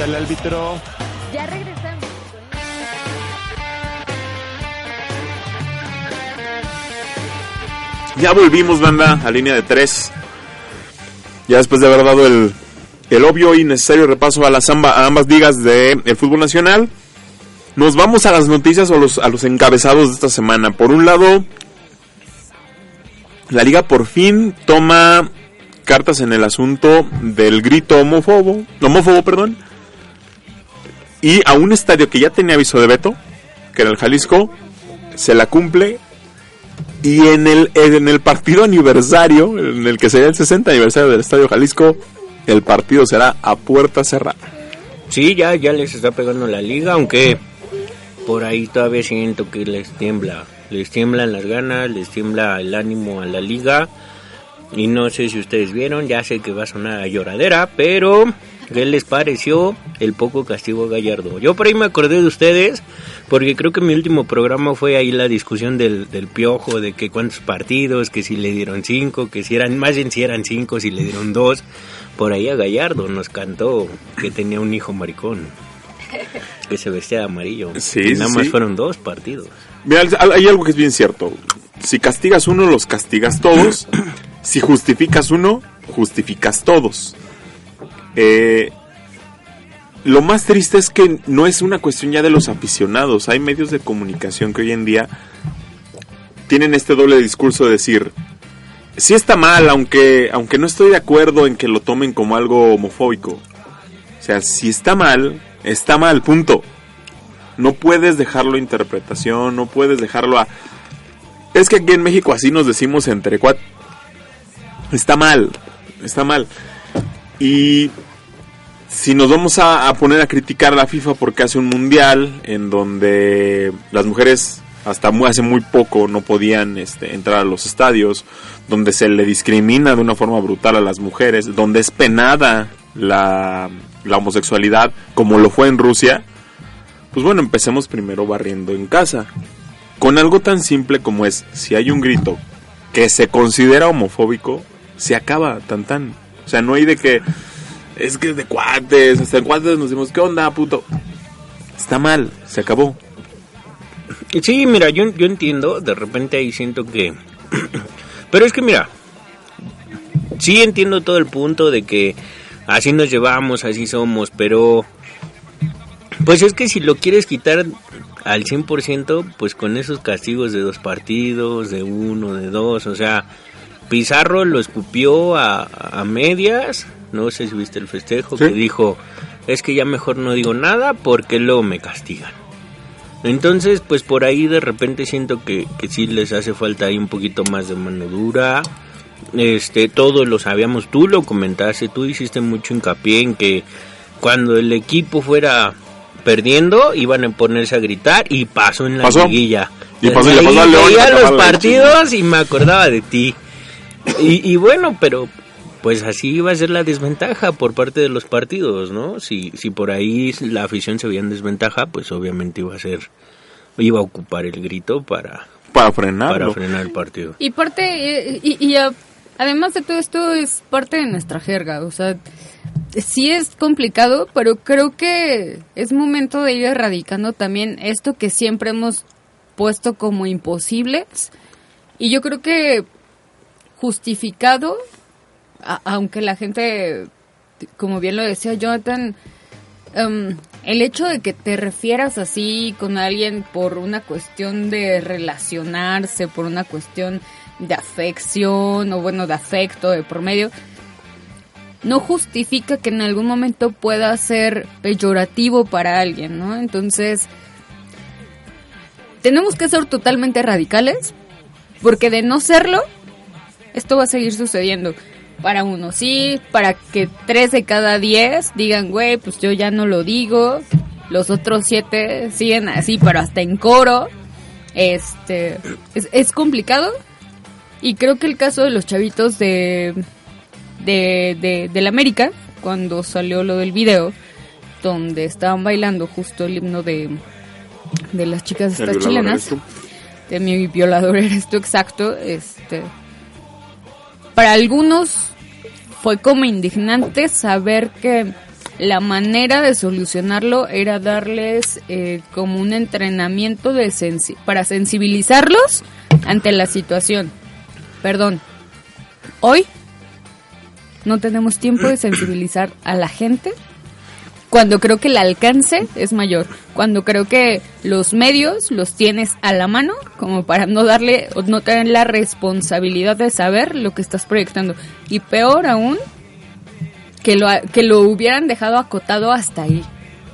Speaker 7: El
Speaker 3: árbitro.
Speaker 1: Ya regresamos.
Speaker 2: Ya volvimos, banda, a línea de tres. Ya después de haber dado el, el obvio y necesario repaso a las ambas ligas del fútbol nacional, nos vamos a las noticias o a los encabezados de esta semana. Por un lado, la liga por fin toma cartas en el asunto del grito homófobo, homófobo, perdón, y a un estadio que ya tenía aviso de veto, que era el Jalisco, se la cumple y en el, en el partido aniversario, en el que sería el 60 aniversario del Estadio Jalisco, el partido será a puerta cerrada.
Speaker 5: Sí, ya, ya les está pegando la liga, aunque por ahí todavía siento que les tiembla. Les tiemblan las ganas, les tiembla el ánimo a la liga. Y no sé si ustedes vieron, ya sé que va a sonar a lloradera, pero ¿qué les pareció el poco castigo Gallardo? Yo por ahí me acordé de ustedes, porque creo que mi último programa fue ahí la discusión del, del piojo, de que cuántos partidos, que si le dieron cinco, que si eran, más bien si eran cinco, si le dieron dos. Por ahí a Gallardo nos cantó que tenía un hijo maricón, que se vestía de amarillo.
Speaker 2: Sí,
Speaker 5: Y nada más
Speaker 2: sí.
Speaker 5: fueron dos partidos.
Speaker 2: Mira, hay algo que es bien cierto. Si castigas uno, los castigas todos. Si justificas uno, justificas todos. Eh, lo más triste es que no es una cuestión ya de los aficionados. Hay medios de comunicación que hoy en día tienen este doble discurso de decir, sí está mal, aunque, aunque no estoy de acuerdo en que lo tomen como algo homofóbico. O sea, si está mal, está mal, punto. No puedes dejarlo a interpretación, no puedes dejarlo a... Es que aquí en México así nos decimos entre cuatro. Está mal, está mal. Y si nos vamos a, a poner a criticar a la FIFA porque hace un mundial en donde las mujeres hasta muy, hace muy poco no podían este, entrar a los estadios, donde se le discrimina de una forma brutal a las mujeres, donde es penada la, la homosexualidad como lo fue en Rusia, pues bueno, empecemos primero barriendo en casa. Con algo tan simple como es, si hay un grito que se considera homofóbico, se acaba tan tan. O sea, no hay de que es que es de cuates, hasta en cuates nos decimos, ¿qué onda, puto? Está mal, se acabó.
Speaker 5: Sí, mira, yo, yo entiendo, de repente ahí siento que... Pero es que mira, sí entiendo todo el punto de que así nos llevamos, así somos, pero... Pues es que si lo quieres quitar al 100%, pues con esos castigos de dos partidos, de uno, de dos, o sea, Pizarro lo escupió a, a medias, no sé si viste el festejo,
Speaker 2: Sí.
Speaker 5: que dijo, es que ya mejor no digo nada porque luego me castigan. Entonces, pues por ahí de repente siento que, que sí les hace falta ahí un poquito más de mano dura. Este, todos lo sabíamos, tú lo comentaste, tú hiciste mucho hincapié en que cuando el equipo fuera perdiendo iban a ponerse a gritar y pasó en la
Speaker 2: Pasó.
Speaker 5: liguilla.
Speaker 2: Y pasó, y pasó al León,
Speaker 5: veía
Speaker 2: y
Speaker 5: los partidos y me acordaba de ti. Y, y bueno, pero pues así iba a ser la desventaja por parte de los partidos, ¿no? Si, si por ahí la afición se veía en desventaja, pues obviamente iba a ser, iba a ocupar el grito para,
Speaker 2: Para frenarlo.
Speaker 5: para frenar el partido.
Speaker 4: Y parte, eh, y, y, a- además de todo esto es parte de nuestra jerga, o sea, sí es complicado, pero creo que es momento de ir erradicando también esto que siempre hemos puesto como imposibles. Y yo creo que justificado, aunque la gente, como bien lo decía Jonathan, em, el hecho de que te refieras así con alguien por una cuestión de relacionarse, por una cuestión de afección o bueno, de afecto de por medio, no justifica que en algún momento pueda ser peyorativo para alguien, ¿no? Entonces, tenemos que ser totalmente radicales, porque de no serlo, esto va a seguir sucediendo. Para uno sí, para que tres de cada diez digan, güey, pues yo ya no lo digo. Los otros siete siguen así, pero hasta en coro. Este, es, es complicado. Y creo que el caso de los chavitos de, de, de, del América, cuando salió lo del video, donde estaban bailando justo el himno de, de las chicas estas chilenas de mi violador eres tú exacto este para algunos fue como indignante saber que la manera de solucionarlo era darles eh, como un entrenamiento de sensi- para sensibilizarlos ante la situación. Perdón. Hoy no tenemos tiempo de sensibilizar a la gente cuando creo que el alcance es mayor, cuando creo que los medios los tienes a la mano como para no darle o no tener la responsabilidad de saber lo que estás proyectando y peor aún que lo que lo hubieran dejado acotado hasta ahí.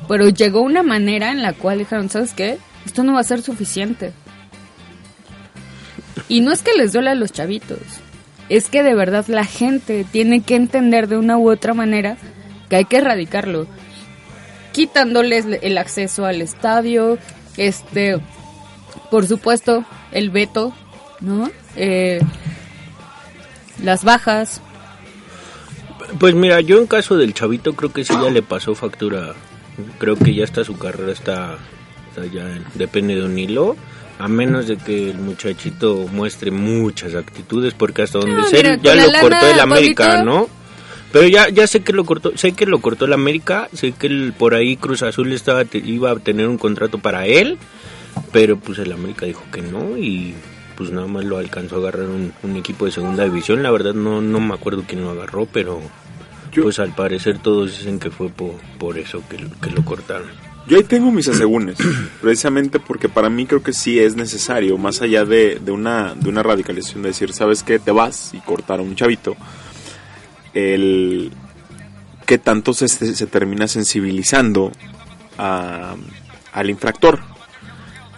Speaker 4: Pero llegó una manera en la cual dijeron, ¿sabes qué? Esto no va a ser suficiente. Y no es que les duele a los chavitos, es que de verdad la gente tiene que entender de una u otra manera que hay que erradicarlo quitándoles el acceso al estadio, este, por supuesto, el veto, ¿no? Eh, las bajas.
Speaker 5: Pues mira, yo en caso del chavito creo que sí ya le pasó factura. Creo que ya está su carrera está, está ya en- depende de un hilo. A menos de que el muchachito muestre muchas actitudes, porque hasta donde
Speaker 4: No,
Speaker 5: sé
Speaker 4: mira,
Speaker 5: ya
Speaker 4: la
Speaker 5: lo cortó el América. ¿no? Pero ya ya sé que lo cortó, sé que lo cortó el América, sé que el- por ahí Cruz Azul estaba iba a tener un contrato para él, pero pues el América dijo que no y pues nada más lo alcanzó a agarrar un, un equipo de segunda división. La verdad no no me acuerdo quién lo agarró, pero
Speaker 2: Yo-
Speaker 5: pues al parecer todos dicen que fue por, por eso que, lo- que lo cortaron.
Speaker 2: Yo ahí tengo mis asegúnes, precisamente porque para mí creo que sí es necesario, más allá de, de una, de una radicalización, de decir, ¿sabes qué? Te vas y cortar a un chavito. El que tanto se, se, se termina sensibilizando a- al infractor.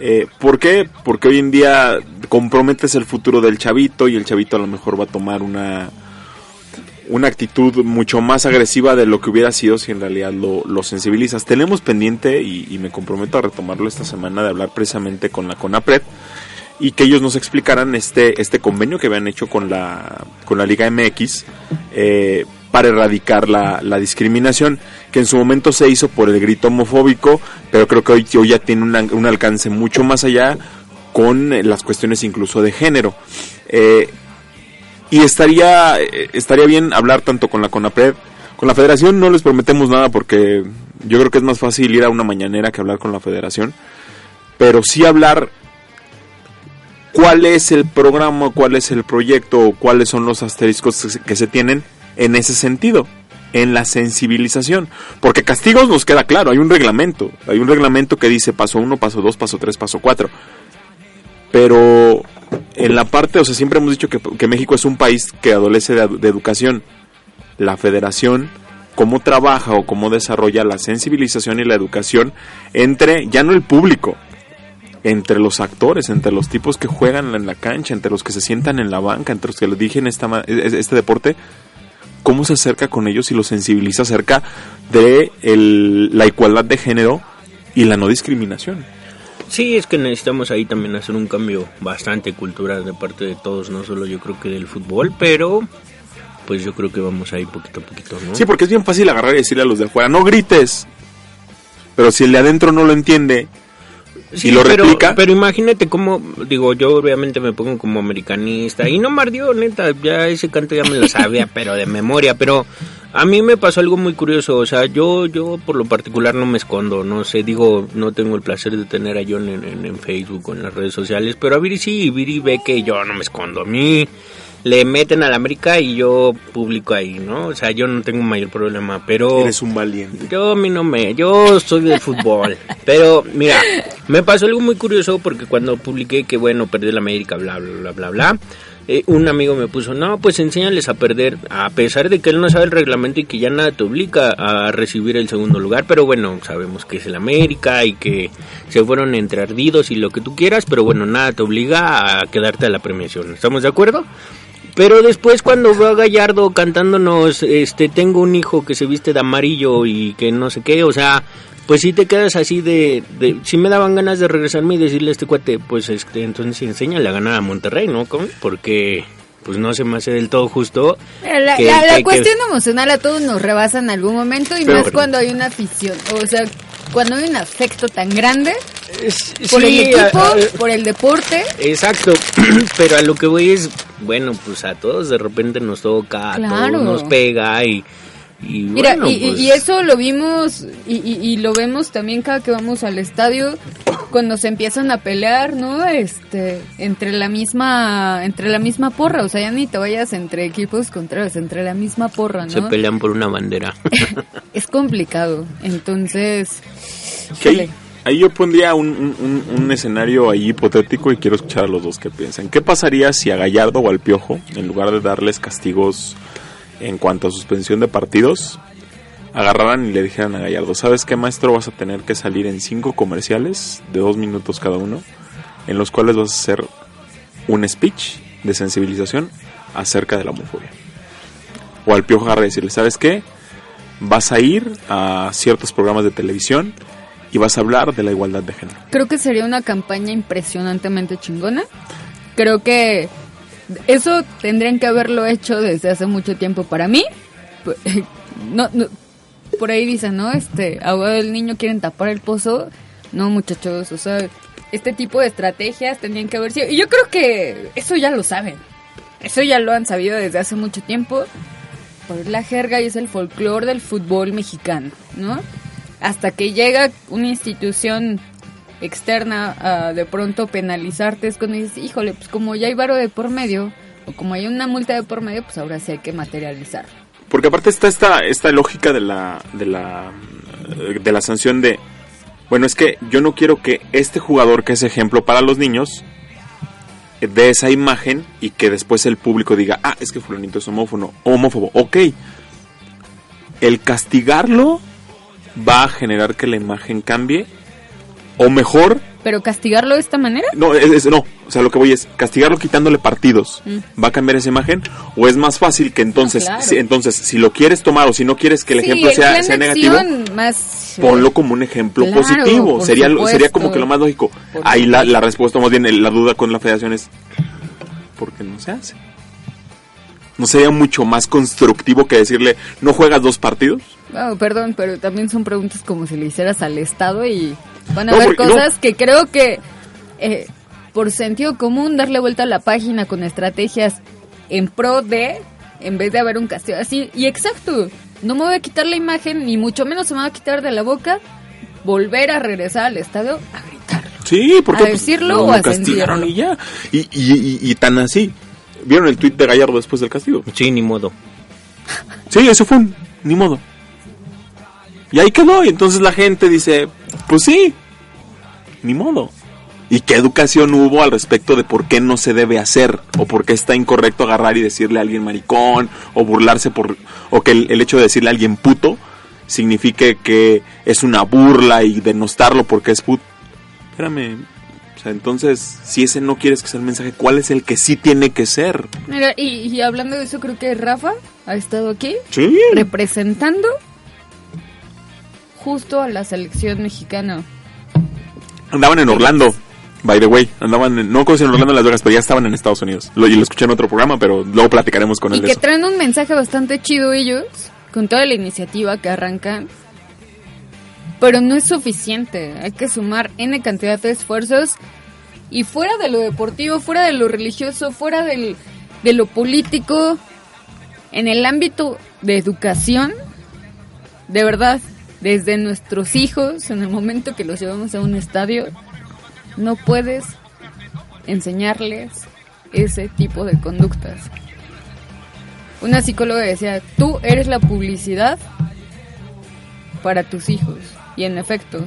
Speaker 2: Eh, ¿Por qué? Porque hoy en día comprometes el futuro del chavito y el chavito a lo mejor va a tomar una, una actitud mucho más agresiva de lo que hubiera sido si en realidad lo, lo sensibilizas. Tenemos pendiente, y, y me comprometo a retomarlo esta semana, de hablar precisamente con la CONAPRED y que ellos nos explicaran este, este convenio que habían hecho con la, con la Liga MX eh, para erradicar la, la discriminación, que en su momento se hizo por el grito homofóbico, pero creo que hoy, hoy ya tiene una- un alcance mucho más allá con eh, las cuestiones incluso de género. Eh, y estaría estaría bien hablar tanto con la CONAPRED con la Federación no les prometemos nada porque yo creo que es más fácil ir a una mañanera que hablar con la Federación pero sí hablar cuál es el programa cuál es el proyecto o cuáles son los asteriscos que se- tienen en ese sentido en la sensibilización porque castigos nos queda claro hay un reglamento hay un reglamento que dice paso 1 paso 2 paso 3 paso 4 pero en la parte, o sea, siempre hemos dicho que, México es un país que adolece de educación. La federación, cómo trabaja o cómo desarrolla la sensibilización y la educación entre, ya no el público, entre los actores, entre los tipos que juegan en la cancha, entre los que se sientan en la banca, entre los que lo dirigen esta, ma- es- este deporte, cómo se acerca con ellos y los sensibiliza acerca de el- la igualdad de género y la no discriminación.
Speaker 5: Sí, es que necesitamos ahí también hacer un cambio bastante cultural de parte de todos, no solo yo creo que del fútbol, pero pues yo creo que vamos ahí poquito a poquito, ¿no?
Speaker 2: Sí, porque es bien fácil agarrar y decirle a los de afuera, no grites. Pero si el de adentro no lo entiende
Speaker 5: Sí,
Speaker 2: y lo
Speaker 5: pero,
Speaker 2: replica,
Speaker 5: pero imagínate cómo, digo, yo obviamente me pongo como americanista. Y no me ardió, neta, ya ese canto ya me lo sabía, pero de memoria, pero a mí me pasó algo muy curioso, o sea, yo yo por lo particular no me escondo, no sé, digo, no tengo el placer de tener a John en, en- en Facebook o en las redes sociales, pero a Viri sí, Viri ve que yo no me escondo, a mí le meten al América y yo publico ahí, ¿no? O sea, yo no tengo mayor problema, pero...
Speaker 2: Eres un valiente.
Speaker 5: Yo a mí no me, yo soy del fútbol. Pero mira, me pasó algo muy curioso porque cuando publiqué que bueno, perdí el América, bla, bla, bla, bla, bla. eh, un amigo me puso, no, pues enséñales a perder, a pesar de que él no sabe el reglamento y que ya nada te obliga a recibir el segundo lugar, pero bueno, sabemos que es el América y que se fueron entre ardidos y lo que tú quieras, pero bueno, nada te obliga a quedarte a la premiación, ¿estamos de acuerdo? Pero después cuando veo a Gallardo cantándonos, este, tengo un hijo que se viste de amarillo y que no sé qué, o sea, pues sí te quedas así de, de sí me daban ganas de regresarme y decirle a este cuate, pues este, entonces enséñale a ganar a Monterrey, ¿no? Porque pues no se me hace del todo justo.
Speaker 4: Mira, La,
Speaker 5: que-
Speaker 4: la- la
Speaker 5: que- que-
Speaker 4: cuestión emocional a todos nos rebasa en algún momento y
Speaker 5: Pero-
Speaker 4: más cuando hay una afición, o sea, cuando hay un afecto tan grande
Speaker 5: Es-
Speaker 4: por
Speaker 5: sí,
Speaker 4: el equipo,
Speaker 5: a- a-
Speaker 4: por el deporte.
Speaker 5: Exacto, pero a lo que voy es, bueno, pues a todos de repente nos toca, a
Speaker 4: Claro.
Speaker 5: todos nos pega y, y
Speaker 4: Mira,
Speaker 5: bueno,
Speaker 4: y, y-
Speaker 5: pues,
Speaker 4: y eso lo vimos y, y- y lo vemos también cada que vamos al estadio cuando se empiezan a pelear, ¿no? Este, entre la misma, entre la misma porra, o sea, ya ni te vayas entre equipos contrarios, entre la misma porra,
Speaker 5: se
Speaker 4: ¿no?
Speaker 5: pelean por una bandera.
Speaker 4: Es complicado, entonces,
Speaker 2: Que ahí, yo pondría un, un- escenario ahí hipotético y quiero escuchar a los dos que piensan. ¿Qué pasaría si a Gallardo o al Piojo, en lugar de darles castigos en cuanto a suspensión de partidos, agarraran y le dijeran a Gallardo, ¿sabes qué maestro? Vas a tener que salir en cinco comerciales de dos minutos cada uno, en los cuales vas a hacer un speech de sensibilización acerca de la homofobia. O al Piojo agarrar y decirle, ¿sabes qué? Vas a ir a ciertos programas de televisión y vas a hablar de la igualdad de género.
Speaker 4: creo que sería una campaña impresionantemente chingona. Creo que eso tendrían que haberlo hecho desde hace mucho tiempo para mí. No, por ahí dicen, ¿no? Este, ahora el niño quieren tapar el pozo. No, muchachos, o sea, este tipo de estrategias tendrían que haber sido. Y yo creo que eso ya lo saben. Eso ya lo han sabido desde hace mucho tiempo. Por la jerga y es el folclore del fútbol mexicano, ¿no? Hasta que llega una institución externa a de pronto penalizarte, es cuando dices, híjole, pues como ya hay varo de por medio, o como hay una multa de por medio, pues ahora sí hay que materializar.
Speaker 2: Porque aparte está esta, esta lógica de la, de la de la sanción de bueno es que yo no quiero que este jugador que es ejemplo para los niños dé esa imagen y que después el público diga ah es que fulanito es homófobo homófobo ok el castigarlo va a generar que la imagen cambie o mejor
Speaker 4: Pero castigarlo de esta manera,
Speaker 2: no, es, es- no, o sea, lo que voy es castigarlo quitándole partidos. ¿Va a cambiar esa imagen? ¿O es más fácil que entonces,
Speaker 4: Mm. Ah, claro.
Speaker 2: si, entonces, si lo quieres tomar o si no quieres que el
Speaker 4: Sí,
Speaker 2: ejemplo
Speaker 4: el
Speaker 2: sea, sea negativo,
Speaker 4: más
Speaker 2: ponlo como un ejemplo
Speaker 4: Claro,
Speaker 2: positivo. Sería, sería como que lo más lógico.
Speaker 4: Por
Speaker 2: Ahí la, la respuesta, más bien la duda con la federación es, ¿por qué no se hace? ¿No sería mucho más constructivo que decirle, no juegas dos partidos?
Speaker 4: Oh, perdón, pero también son preguntas como si le hicieras al Estado y van a
Speaker 2: No,
Speaker 4: haber
Speaker 2: porque- no.
Speaker 4: cosas que creo que eh, por sentido común darle vuelta a la página con estrategias en pro de, en vez de haber un castigo así. Y exacto, no me voy a quitar la imagen, ni mucho menos se me va a quitar de la boca volver a regresar al estadio a gritar.
Speaker 2: Sí, porque
Speaker 4: ¿A decirlo
Speaker 2: lo,
Speaker 4: o a
Speaker 2: castigaron y ya. Y, y, y- y tan así. ¿Vieron el tuit de Gallardo después del castigo?
Speaker 5: sí, ni modo.
Speaker 2: Sí, eso fue un, ni modo. Y ahí quedó, y entonces la gente dice, pues sí, ni modo. ¿Y qué educación hubo al respecto de por qué no se debe hacer? ¿O por qué está incorrecto agarrar y decirle a alguien maricón? ¿O burlarse por... o que el, el hecho de decirle a alguien puto signifique que es una burla y denostarlo porque es puto? Espérame. O sea, entonces, si ese no quieres que sea el mensaje, ¿cuál es el que sí tiene que ser?
Speaker 4: Mira, y, y hablando de eso, creo que Rafa ha estado aquí
Speaker 2: Sí.
Speaker 4: representando justo a la selección mexicana.
Speaker 2: Andaban en Orlando, by the way. Andaban, en, no conocían Orlando en Las Vegas, pero ya estaban en Estados Unidos. Lo, y lo escuché en otro programa, pero luego platicaremos con
Speaker 4: Y
Speaker 2: él de
Speaker 4: que
Speaker 2: eso.
Speaker 4: traen un mensaje bastante chido ellos, con toda la iniciativa que arrancan. Pero no es suficiente, hay que sumar N cantidad de esfuerzos. Y fuera de lo deportivo, fuera de lo religioso, fuera del, de lo político, en el ámbito de educación, de verdad, desde nuestros hijos, en el momento que los llevamos a un estadio, no puedes enseñarles ese tipo de conductas. una psicóloga decía, tú eres la publicidad para tus hijos. Y en efecto,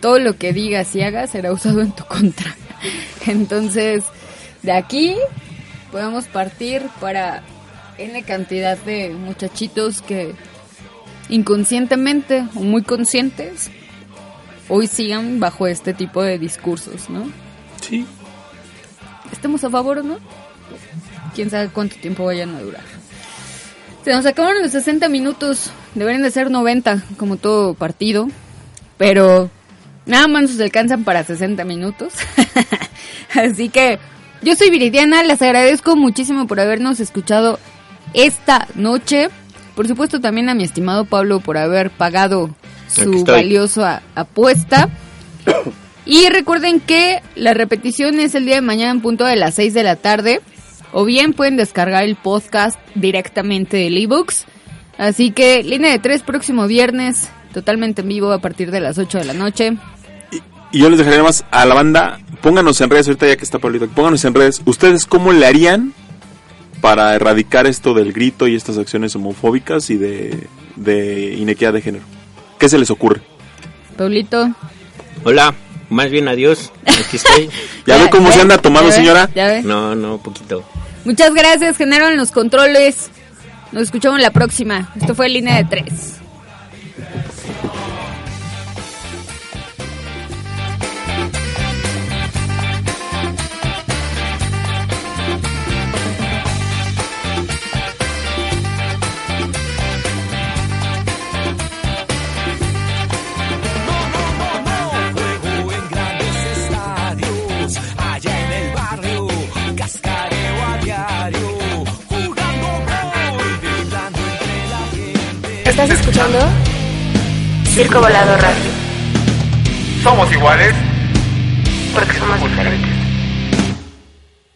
Speaker 4: todo lo que digas y hagas será usado en tu contra. Entonces, de aquí podemos partir para N cantidad de muchachitos que inconscientemente o muy conscientes hoy sigan bajo este tipo de discursos, ¿no?
Speaker 2: Sí.
Speaker 4: ¿Estemos a favor o no? Quién sabe cuánto tiempo vayan a durar. Se nos acabaron los 60 minutos, deberían de ser 90 como todo partido, pero nada más nos alcanzan para 60 minutos. Así que yo soy Viridiana, les agradezco muchísimo por habernos escuchado esta noche. Por supuesto también a mi estimado Pablo por haber pagado su valiosa apuesta. Y recuerden que la repetición es el día de mañana en punto de las 6 de la tarde. O bien pueden descargar el podcast directamente del ebooks. Así que línea de tres próximo viernes, totalmente en vivo a partir de las 8 de la noche.
Speaker 2: Y yo les dejaría más a la banda, pónganos en redes, ahorita ya que está Pablito, pónganos en redes, ¿ustedes cómo le harían para erradicar esto del grito y estas acciones homofóbicas y de, de inequidad de género? ¿Qué se les ocurre?
Speaker 4: Pablito.
Speaker 5: Hola, más bien adiós. Aquí estoy.
Speaker 2: ¿Ya, ve cómo se anda
Speaker 4: ¿Ya
Speaker 2: tomando,
Speaker 4: ve?
Speaker 2: señora?
Speaker 4: ¿Ya ve?
Speaker 5: No, no, poquito.
Speaker 4: Muchas gracias, Genaro, en los controles. Nos escuchamos la próxima. Esto fue Línea de Tres.
Speaker 1: ¿Estás escuchando? Circo Volado Radio.
Speaker 3: Somos iguales.
Speaker 1: Porque somos diferentes.